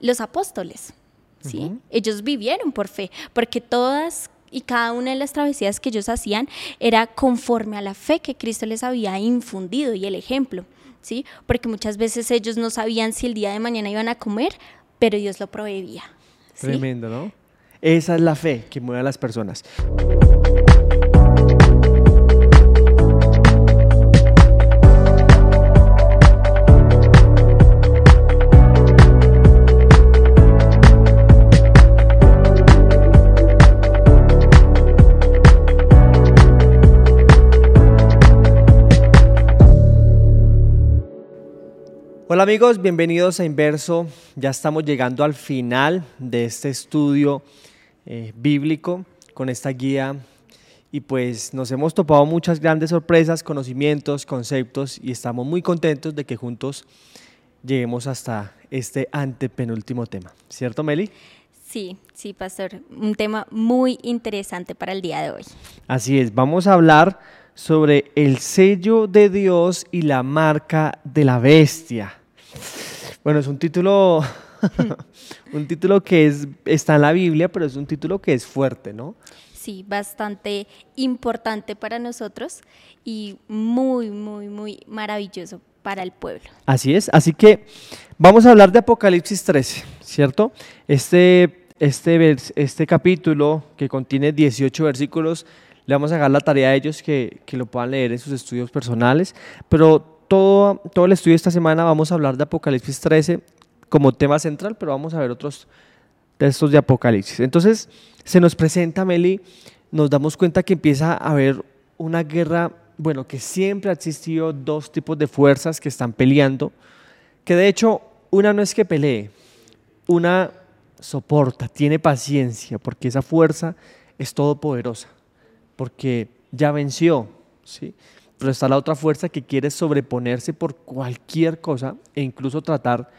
los apóstoles. ¿sí? Ellos vivieron por fe, porque todas y cada una de las travesías que ellos hacían era conforme a la fe que Cristo les había infundido y el ejemplo, ¿sí? Porque muchas veces ellos no sabían si el día de mañana iban a comer, pero Dios lo proveía. Tremendo, ¿no? Esa es la fe que mueve a las personas. Hola amigos, bienvenidos a Inverso. Ya estamos llegando al final de este estudio eh, bíblico con esta guía y pues nos hemos topado muchas grandes sorpresas, conocimientos, conceptos y estamos muy contentos de que juntos lleguemos hasta este antepenúltimo tema. ¿Cierto, Meli? Sí, sí, pastor. Un tema muy interesante para el día de hoy. Así es, vamos a hablar sobre el sello de Dios y la marca de la bestia. Bueno, es un título, un título que es, está en la Biblia, pero es un título que es fuerte, ¿no? Sí, bastante importante para nosotros y muy, muy, muy maravilloso para el pueblo. Así es, así que vamos a hablar de Apocalipsis 13, ¿cierto? Este, este, este capítulo que contiene 18 versículos, le vamos a dejar la tarea a ellos que, que lo puedan leer en sus estudios personales, pero todo, todo el estudio esta semana vamos a hablar de Apocalipsis 13 como tema central, pero vamos a ver otros textos de Apocalipsis. Entonces, se nos presenta, Meli, nos damos cuenta que empieza a haber una guerra, bueno, que siempre ha existido dos tipos de fuerzas que están peleando, que de hecho una no es que pelee, una soporta, tiene paciencia, porque esa fuerza es todopoderosa, porque ya venció, ¿sí? Pero está la otra fuerza que quiere sobreponerse por cualquier cosa e incluso tratar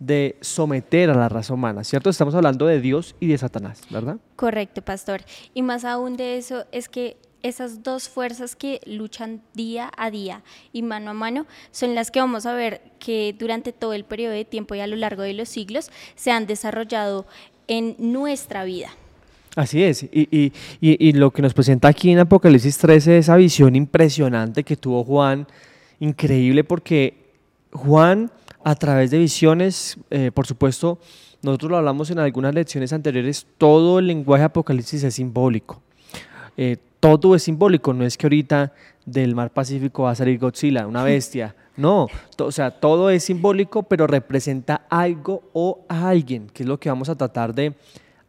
de someter a la raza humana, ¿cierto? Estamos hablando de Dios y de Satanás, ¿verdad? Correcto, pastor. Y más aún de eso es que esas dos fuerzas que luchan día a día y mano a mano son las que vamos a ver que durante todo el periodo de tiempo y a lo largo de los siglos se han desarrollado en nuestra vida. Así es, y, y, lo que nos presenta aquí en Apocalipsis 13, esa visión impresionante que tuvo Juan, increíble porque Juan a través de visiones, eh, por supuesto, nosotros lo hablamos en algunas lecciones anteriores, todo el lenguaje de Apocalipsis es simbólico. Eh, todo es simbólico, no es que ahorita del mar Pacífico va a salir Godzilla, una bestia. No, o sea, todo es simbólico, pero representa algo o a alguien, que es lo que vamos a tratar de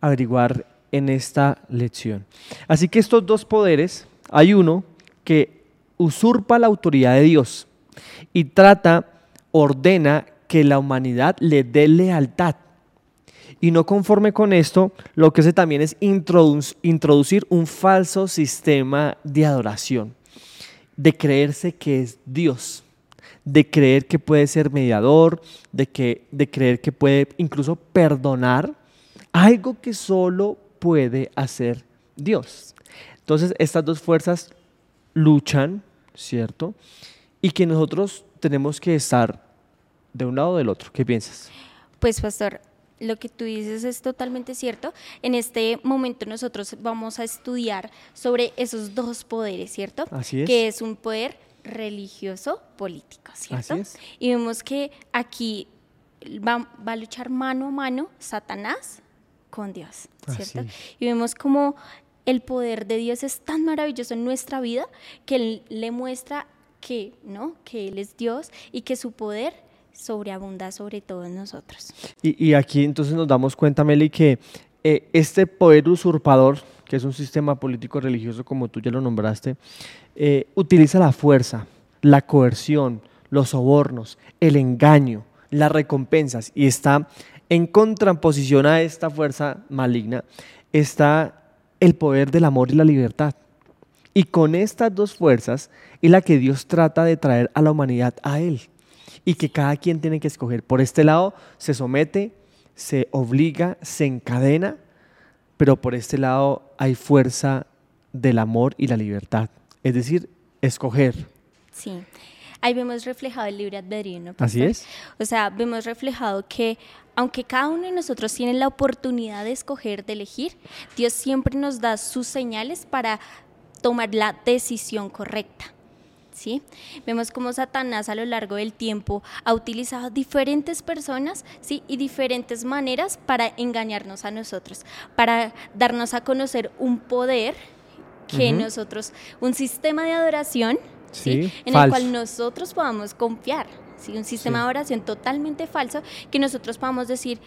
averiguar en esta lección. Así que estos dos poderes, hay uno que usurpa la autoridad de Dios y trata, ordena que la humanidad le dé lealtad. Y no conforme con esto, lo que hace también es introducir un falso sistema de adoración, de creerse que es Dios, de creer que puede ser mediador, de, que, de creer que puede incluso perdonar algo que solo puede hacer Dios. Entonces, estas dos fuerzas luchan, ¿cierto? Y que nosotros tenemos que estar de un lado o del otro. ¿Qué piensas? Pues, pastor, lo que tú dices es totalmente cierto. En este momento nosotros vamos a estudiar sobre esos dos poderes, ¿cierto? Así es. Que es un poder religioso político, ¿cierto? Así es. Y vemos que aquí va, va, a luchar mano a mano Satanás con Dios, ¿cierto? Y vemos como el poder de Dios es tan maravilloso en nuestra vida que Él le muestra que, ¿no? Que Él es Dios y que su poder sobreabunda sobre todos nosotros. Y, aquí entonces nos damos cuenta, Meli, que eh, este poder usurpador, que es un sistema político religioso como tú ya lo nombraste, eh, utiliza la fuerza, la coerción, los sobornos, el engaño, las recompensas y está en contraposición a esta fuerza maligna está el poder del amor y la libertad. Y con estas dos fuerzas es la que Dios trata de traer a la humanidad a Él. Y que cada quien tiene que escoger. Por este lado se somete, se obliga, se encadena, pero por este lado hay fuerza del amor y la libertad. Es decir, escoger. Sí. Ahí vemos reflejado el libre albedrío, ¿no? Así es. O sea, vemos reflejado que aunque cada uno de nosotros tiene la oportunidad de escoger, de elegir, Dios siempre nos da sus señales para tomar la decisión correcta. ¿Sí? Vemos cómo Satanás a lo largo del tiempo ha utilizado diferentes personas ¿sí? y diferentes maneras para engañarnos a nosotros, para darnos a conocer un poder que nosotros, un sistema de adoración ¿sí? en el cual nosotros podamos confiar. ¿sí? Un sistema de oración totalmente falso que nosotros podamos decir,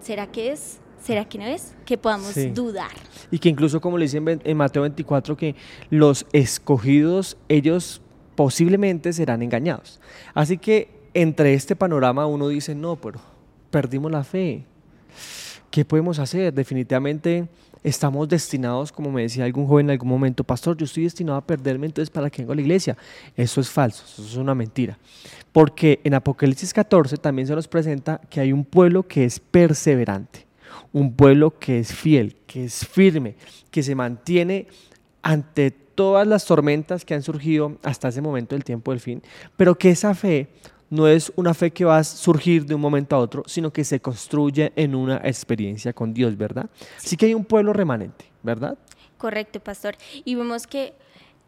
¿será que es? ¿Será que no es? Que podamos dudar. Y que incluso como le dicen en Mateo 24, que los escogidos, ellos posiblemente serán engañados. Así que entre este panorama uno dice, no, pero perdimos la fe. ¿Qué podemos hacer? Definitivamente estamos destinados, como me decía algún joven en algún momento, pastor, yo estoy destinado a perderme, entonces ¿para qué vengo a la iglesia? Eso es falso, eso es una mentira. Porque en Apocalipsis 14 también se nos presenta que hay un pueblo que es perseverante, un pueblo que es fiel, que es firme, que se mantiene ante todas las tormentas que han surgido hasta ese momento del tiempo del fin, pero que esa fe no es una fe que va a surgir de un momento a otro, sino que se construye en una experiencia con Dios, ¿verdad? Sí que hay un pueblo remanente, ¿verdad? Correcto, pastor. Y vemos que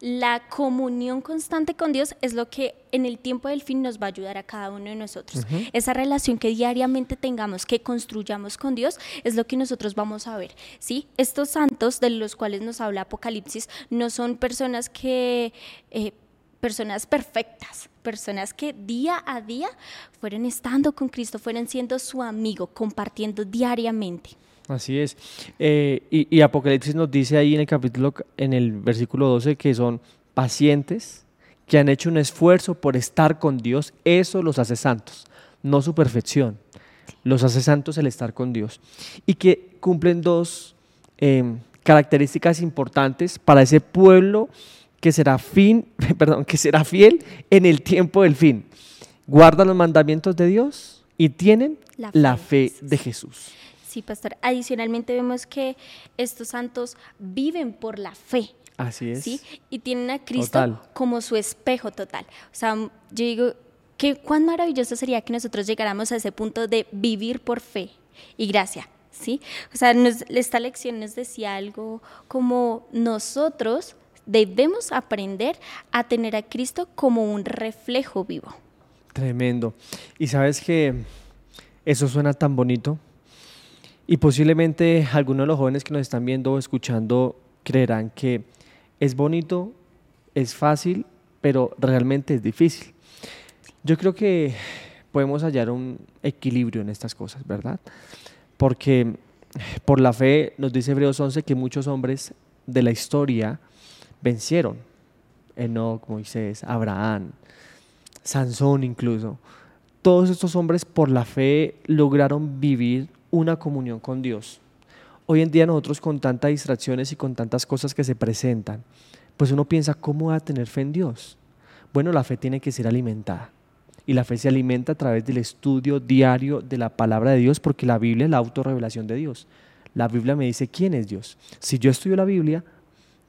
la comunión constante con Dios es lo que en el tiempo del fin nos va a ayudar a cada uno de nosotros. Esa relación que diariamente tengamos, que construyamos con Dios, es lo que nosotros vamos a ver. ¿sí? Estos santos de los cuales nos habla Apocalipsis no son personas que... Eh, personas perfectas, personas que día a día fueron estando con Cristo, fueron siendo su amigo, compartiendo diariamente. Así es. Eh, y, Apocalipsis nos dice ahí en el capítulo, en el versículo 12, que son pacientes, que han hecho un esfuerzo por estar con Dios. Eso los hace santos, no su perfección. Los hace santos el estar con Dios. Y que cumplen dos em, características importantes para ese pueblo que será, fin, perdón, que será fiel en el tiempo del fin. Guardan los mandamientos de Dios y tienen la fe, de Jesús. Sí, pastor. Adicionalmente vemos que estos santos viven por la fe. Así es. ¿sí? Y tienen a Cristo como su espejo total. O sea, yo digo que cuán maravilloso sería que nosotros llegáramos a ese punto de vivir por fe y gracia. ¿Sí? O sea, esta lección nos decía algo como nosotros debemos aprender a tener a Cristo como un reflejo vivo. Tremendo. Y sabes que eso suena tan bonito. Y posiblemente algunos de los jóvenes que nos están viendo o escuchando creerán que es bonito, es fácil, pero realmente es difícil. Yo creo que podemos hallar un equilibrio en estas cosas, ¿verdad? Porque por la fe nos dice Hebreos 11 que muchos hombres de la historia vencieron. Enoch, Moisés, Abraham, Sansón incluso. Todos estos hombres por la fe lograron vivir una comunión con Dios. Hoy en día nosotros con tantas distracciones y con tantas cosas que se presentan, pues uno piensa, ¿cómo va a tener fe en Dios? Bueno, la fe tiene que ser alimentada. Y la fe se alimenta a través del estudio diario de la palabra de Dios, porque la Biblia es la autorrevelación de Dios. La Biblia me dice quién es Dios. Si yo estudio la Biblia,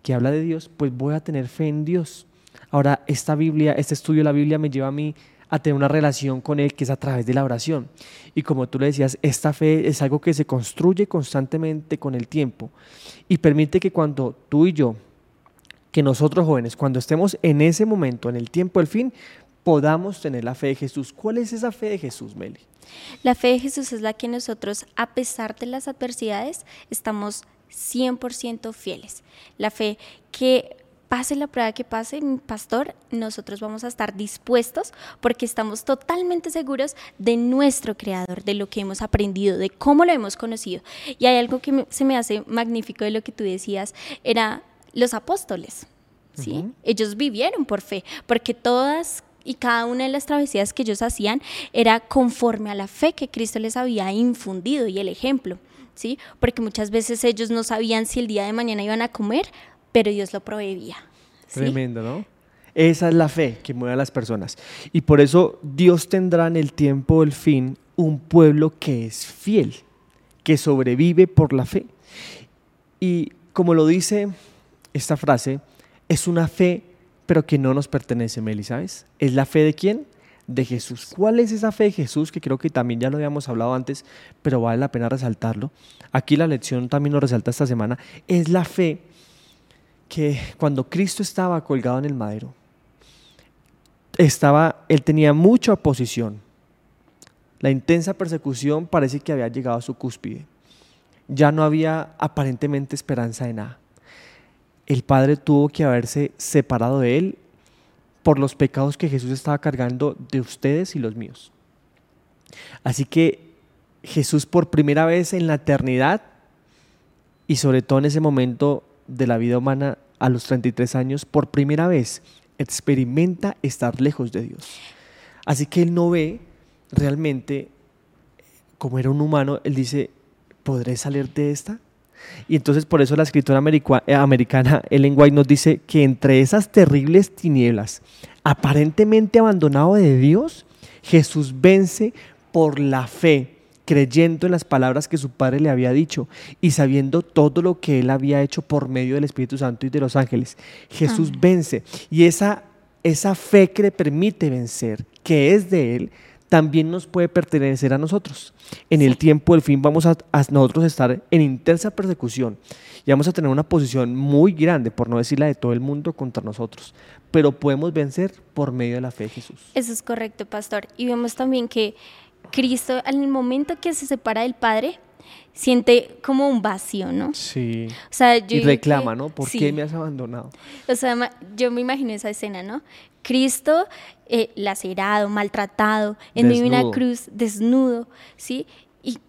que habla de Dios, pues voy a tener fe en Dios. Ahora, esta Biblia, este estudio de la Biblia me lleva a mí a tener una relación con Él que es a través de la oración. Y como tú le decías, esta fe es algo que se construye constantemente con el tiempo y permite que cuando tú y yo, que nosotros jóvenes, cuando estemos en ese momento, en el tiempo del fin, podamos tener la fe de Jesús. ¿Cuál es esa fe de Jesús, Meli? La fe de Jesús es la que nosotros, a pesar de las adversidades, estamos 100% fieles. La fe que pase la prueba que pase, pastor, nosotros vamos a estar dispuestos porque estamos totalmente seguros de nuestro creador, de lo que hemos aprendido, de cómo lo hemos conocido. Y hay algo que se me hace magnífico de lo que tú decías, era los apóstoles. ¿sí? Ellos vivieron por fe, porque todas y cada una de las travesías que ellos hacían era conforme a la fe que Cristo les había infundido y el ejemplo. ¿Sí? Porque muchas veces ellos no sabían si el día de mañana iban a comer, pero Dios lo proveía. Tremendo, ¿no? Esa es la fe que mueve a las personas. Y por eso Dios tendrá en el tiempo del fin un pueblo que es fiel, que sobrevive por la fe. Y como lo dice esta frase, es una fe pero que no nos pertenece, Meli, ¿sabes? ¿Es la fe de quién? De Jesús. ¿Cuál es esa fe de Jesús? Que creo que también ya lo habíamos hablado antes, pero vale la pena resaltarlo. Aquí la lección también lo resalta esta semana. Es la fe que cuando Cristo estaba colgado en el madero, estaba, él tenía mucha oposición. La intensa persecución parece que había llegado a su cúspide. Ya no había aparentemente esperanza de nada. El Padre tuvo que haberse separado de él por los pecados que Jesús estaba cargando de ustedes y los míos. Así que Jesús por primera vez en la eternidad y sobre todo en ese momento de la vida humana a los 33 años, por primera vez experimenta estar lejos de Dios. Así que él no ve realmente, como era un humano, él dice, ¿podré salir de esta? Y entonces por eso la escritora eh, americana Ellen White nos dice que entre esas terribles tinieblas, aparentemente abandonado de Dios, Jesús vence por la fe creyendo en las palabras que su padre le había dicho y sabiendo todo lo que él había hecho por medio del Espíritu Santo y de los ángeles. Jesús vence y esa, esa fe que le permite vencer, que es de él, también nos puede pertenecer a nosotros. En el tiempo del fin vamos a, a, nosotros estar en intensa persecución y vamos a tener una posición muy grande, por no decir la de todo el mundo, contra nosotros. Pero podemos vencer por medio de la fe de Jesús. Eso es correcto, pastor. Y vemos también que Cristo, en el momento que se separa del Padre, siente como un vacío, ¿no? Sí. O sea, y reclama, ¿no? ¿Por qué me has abandonado? O sea, yo me imagino esa escena, ¿no? Cristo eh, lacerado, maltratado, en medio de una cruz, desnudo, ¿sí? Y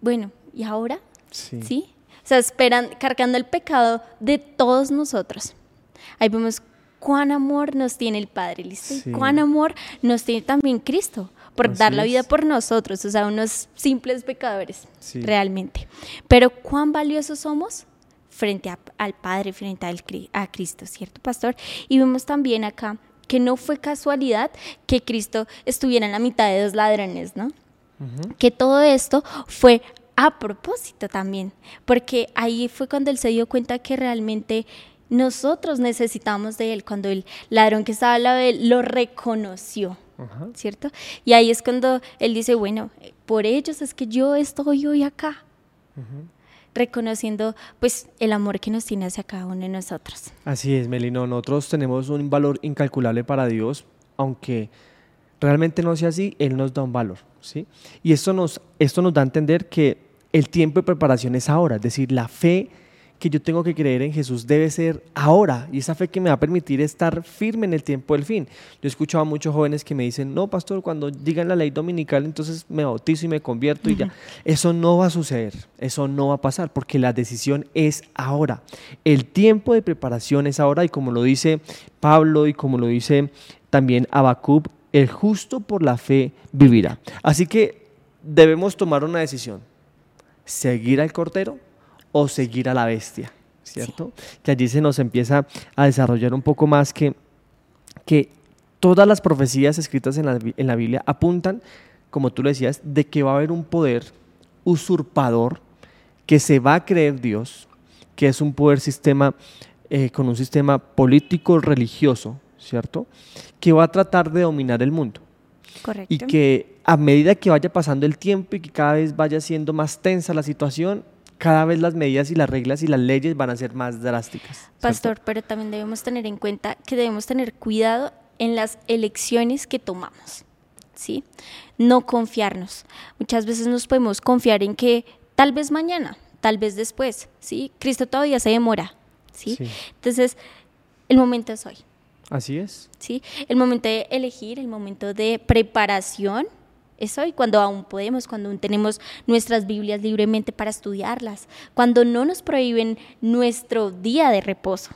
bueno, ¿y ahora? Sí. ¿Sí? O sea, esperan, cargando el pecado de todos nosotros. Ahí vemos cuán amor nos tiene el Padre, ¿listo? Cuán amor nos tiene también Cristo por dar la vida por nosotros, o sea, unos simples pecadores, realmente. Pero cuán valiosos somos frente al Padre, frente a Cristo, ¿cierto, pastor? Y vemos también acá que no fue casualidad que Cristo estuviera en la mitad de dos ladrones, ¿no? Que todo esto fue a propósito también, porque ahí fue cuando él se dio cuenta que realmente nosotros necesitamos de él, cuando el ladrón que estaba al lado de él lo reconoció. ¿Cierto? Y ahí es cuando él dice, bueno, por ellos es que yo estoy hoy acá. reconociendo pues el amor que nos tiene hacia cada uno de nosotros. Así es, Melino, nosotros tenemos un valor incalculable para Dios, aunque realmente no sea así, Él nos da un valor, ¿sí? Y esto nos, esto nos da a entender que el tiempo de preparación es ahora, es decir, la fe que yo tengo que creer en Jesús debe ser ahora y esa fe que me va a permitir estar firme en el tiempo del fin. Yo he escuchado a muchos jóvenes que me dicen, no, pastor, cuando digan la ley dominical, entonces me bautizo y me convierto y ya. Eso no va a suceder, eso no va a pasar porque la decisión es ahora. El tiempo de preparación es ahora y como lo dice Pablo y como lo dice también Abacub, el justo por la fe vivirá. Así que debemos tomar una decisión, seguir al Cordero o seguir a la bestia, ¿cierto? Que allí se nos empieza a desarrollar un poco más que, que todas las profecías escritas en la, en la Biblia apuntan, como tú lo decías, de que va a haber un poder usurpador que se va a creer Dios, que es un poder sistema eh, con un sistema político religioso, ¿cierto? Que va a tratar de dominar el mundo. Correcto. Y que a medida que vaya pasando el tiempo y que cada vez vaya siendo más tensa la situación, cada vez las medidas y las reglas y las leyes van a ser más drásticas. Pastor, pero también debemos tener en cuenta que debemos tener cuidado en las elecciones que tomamos, ¿sí? No confiarnos. Muchas veces nos podemos confiar en que tal vez mañana, tal vez después, ¿sí? Cristo todavía se demora, ¿sí? sí. Entonces, el momento es hoy. Así es. ¿Sí? El momento de elegir, el momento de preparación, es hoy, cuando aún podemos, cuando aún tenemos nuestras Biblias libremente para estudiarlas, cuando no nos prohíben nuestro día de reposo.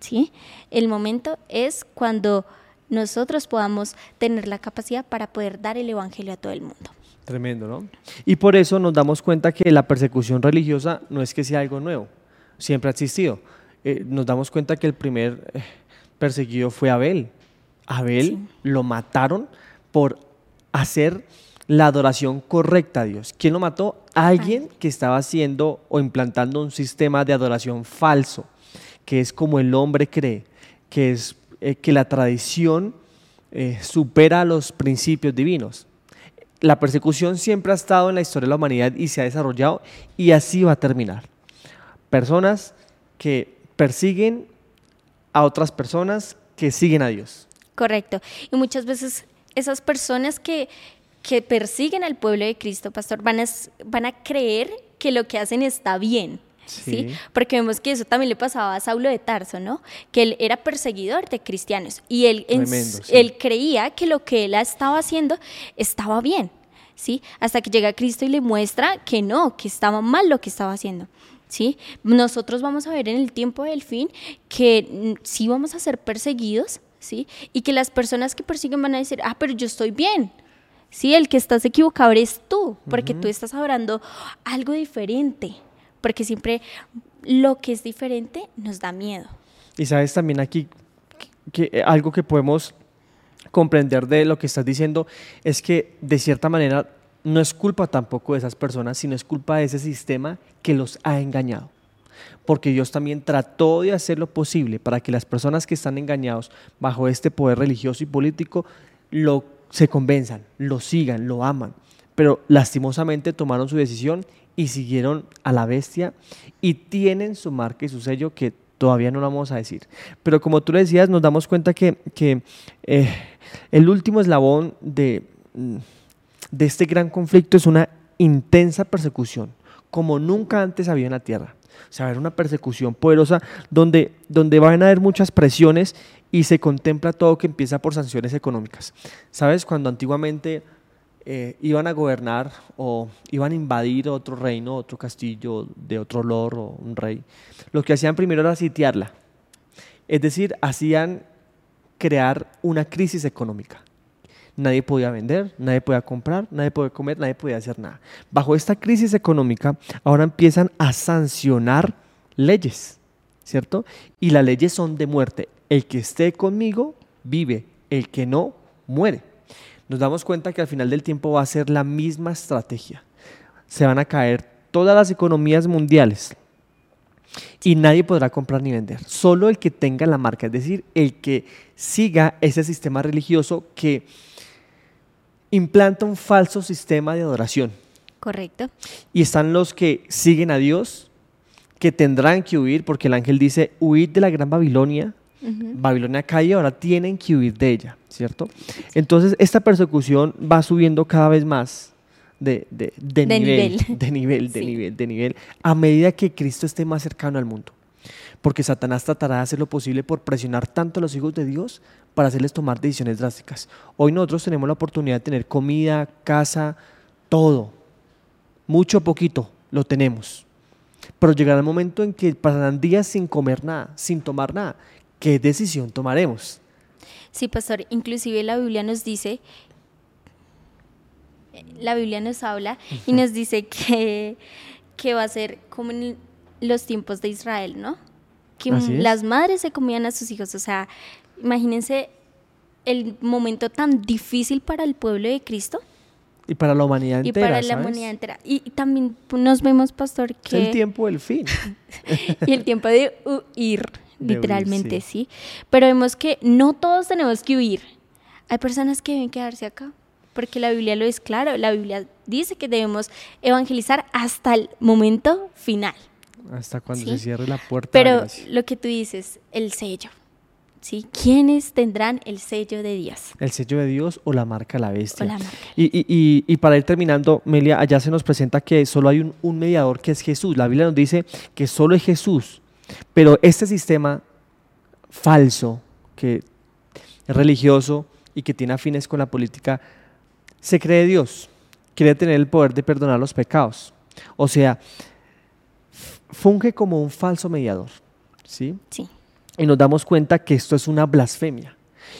¿sí? El momento es cuando nosotros podamos tener la capacidad para poder dar el Evangelio a todo el mundo. Tremendo, ¿no? Y por eso nos damos cuenta que la persecución religiosa no es que sea algo nuevo, siempre ha existido. Eh, nos damos cuenta que el primer eh, perseguido fue Abel. Abel lo mataron por hacer la adoración correcta a Dios. ¿Quién lo mató? Alguien que estaba haciendo o implantando un sistema de adoración falso, que es como el hombre cree, que es eh, que la tradición eh, supera los principios divinos. La persecución siempre ha estado en la historia de la humanidad y se ha desarrollado y así va a terminar. Personas que persiguen a otras personas que siguen a Dios. Correcto. Y muchas veces esas personas que, que persiguen al pueblo de Cristo, pastor, van a, van a creer que lo que hacen está bien. Sí. Porque vemos que eso también le pasaba a Saulo de Tarso, ¿no? Que él era perseguidor de cristianos y él, él creía que lo que él estaba haciendo estaba bien, ¿sí? Hasta que llega Cristo y le muestra que no, que estaba mal lo que estaba haciendo. ¿Sí? Nosotros vamos a ver en el tiempo del fin que sí vamos a ser perseguidos, ¿sí? Y que las personas que persiguen van a decir, ah, pero yo estoy bien, Sí, el que estás equivocado eres tú, porque tú estás hablando algo diferente, porque siempre lo que es diferente nos da miedo. Y sabes también aquí que, eh, algo que podemos comprender de lo que estás diciendo es que de cierta manera no es culpa tampoco de esas personas, sino es culpa de ese sistema que los ha engañado. Porque Dios también trató de hacer lo posible para que las personas que están engañados bajo este poder religioso y político lo, se convenzan, lo sigan, lo aman. Pero lastimosamente tomaron su decisión y siguieron a la bestia y tienen su marca y su sello que todavía no lo vamos a decir. Pero como tú le decías, nos damos cuenta que, eh, el último eslabón de, de este gran conflicto es una intensa persecución, como nunca antes había en la tierra. O sea, una persecución poderosa donde, donde van a haber muchas presiones y se contempla todo que empieza por sanciones económicas. ¿Sabes? Cuando antiguamente eh, iban a gobernar o iban a invadir otro reino, otro castillo de otro lord o un rey, lo que hacían primero era sitiarla. Es decir, hacían crear una crisis económica. Nadie podía vender, nadie podía comprar, nadie podía comer, nadie podía hacer nada. Bajo esta crisis económica, ahora empiezan a sancionar leyes, ¿cierto? Y las leyes son de muerte. El que esté conmigo vive, el que no muere nos damos cuenta que al final del tiempo va a ser la misma estrategia. Se van a caer todas las economías mundiales y nadie podrá comprar ni vender. Solo el que tenga la marca, es decir, el que siga ese sistema religioso que implanta un falso sistema de adoración. Correcto. Y están los que siguen a Dios, que tendrán que huir, porque el ángel dice, huid de la gran Babilonia, Babilonia cae y ahora tienen que huir de ella, ¿cierto? Entonces esta persecución va subiendo cada vez más de, nivel, de nivel, de nivel, de nivel, a medida que Cristo esté más cercano al mundo. Porque Satanás tratará de hacer lo posible por presionar tanto a los hijos de Dios para hacerles tomar decisiones drásticas. Hoy nosotros tenemos la oportunidad de tener comida, casa, todo. Mucho poquito lo tenemos. Pero llegará el momento en que pasarán días sin comer nada, sin tomar nada. ¿qué decisión tomaremos? Sí, pastor, inclusive la Biblia nos dice, la Biblia nos habla y nos dice que, que va a ser como en los tiempos de Israel, ¿no? Que las madres se comían a sus hijos, o sea, imagínense el momento tan difícil para el pueblo de Cristo. Y para la humanidad entera. Y para la humanidad entera. Y, también nos vemos, pastor, que... Es el tiempo del fin. y el tiempo de huir literalmente sí. Pero vemos que no todos tenemos que huir. Hay personas que deben quedarse acá, porque la Biblia lo es claro. La Biblia dice que debemos evangelizar hasta el momento final. Hasta cuando se cierre la puerta. Pero lo que tú dices, el sello. ¿Sí? ¿Quiénes tendrán el sello de Dios? El sello de Dios o la marca la bestia. la marca. Y, y, y, para ir terminando, Melia, allá se nos presenta que solo hay un, un mediador que es Jesús. La Biblia nos dice que solo es Jesús pero este sistema falso, que es religioso y que tiene afines con la política, se cree Dios, quiere tener el poder de perdonar los pecados. O sea, funge como un falso mediador. ¿sí? Sí. Y nos damos cuenta que esto es una blasfemia.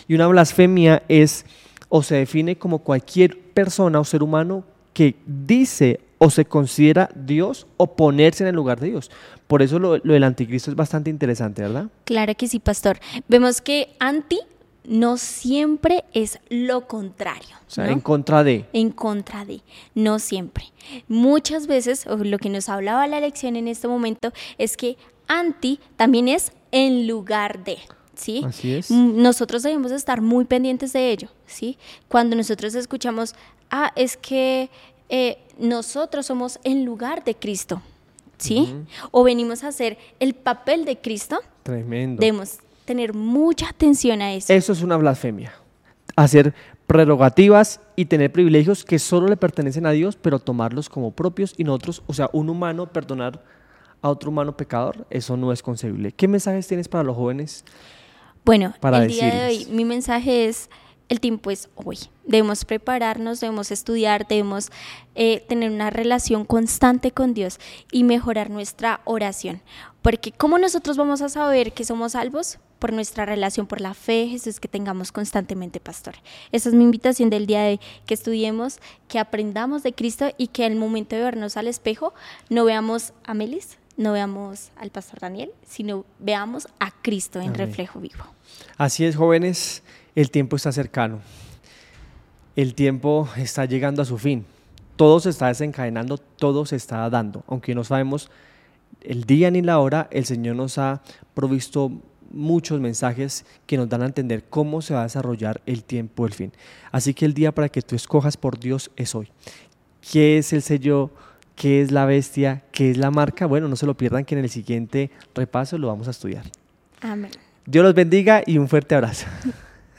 Y una blasfemia es o se define como cualquier persona o ser humano que dice o se considera Dios o ponerse en el lugar de Dios. Por eso lo, del anticristo es bastante interesante, ¿verdad? Claro que sí, pastor. Vemos que anti no siempre es lo contrario. O sea, en contra de. En contra de, no siempre. Muchas veces, lo que nos hablaba la lección en este momento, es que anti también es en lugar de. ¿sí? Así es. Mm, Nosotros debemos estar muy pendientes de ello, ¿sí? Cuando nosotros escuchamos, ah, es que eh, nosotros somos en lugar de Cristo, ¿sí? O venimos a hacer el papel de Cristo, Tremendo. debemos tener mucha atención a eso. Eso es una blasfemia. Hacer prerrogativas y tener privilegios que solo le pertenecen a Dios, pero tomarlos como propios y nosotros, o sea, un humano perdonar a otro humano pecador, eso no es concebible. ¿Qué mensajes tienes para los jóvenes? Bueno, para el día de hoy mi mensaje es, el tiempo es hoy. Debemos prepararnos, debemos estudiar, debemos eh, tener una relación constante con Dios y mejorar nuestra oración. Porque ¿cómo nosotros vamos a saber que somos salvos? Por nuestra relación, por la fe Jesús que tengamos constantemente, pastor. Esa es mi invitación del día de hoy, que estudiemos, que aprendamos de Cristo y que al momento de vernos al espejo no veamos a Melis, no veamos al pastor Daniel, sino veamos a Cristo en Amén. reflejo vivo. Así es, jóvenes, el tiempo está cercano. El tiempo está llegando a su fin. Todo se está desencadenando, todo se está dando. Aunque no sabemos el día ni la hora, el Señor nos ha provisto muchos mensajes que nos dan a entender cómo se va a desarrollar el tiempo del fin. Así que el día para que tú escojas por Dios es hoy. ¿Qué es el sello? ¿Qué es la bestia? ¿Qué es la marca? Bueno, no se lo pierdan que en el siguiente repaso lo vamos a estudiar. Amén. Dios los bendiga y un fuerte abrazo.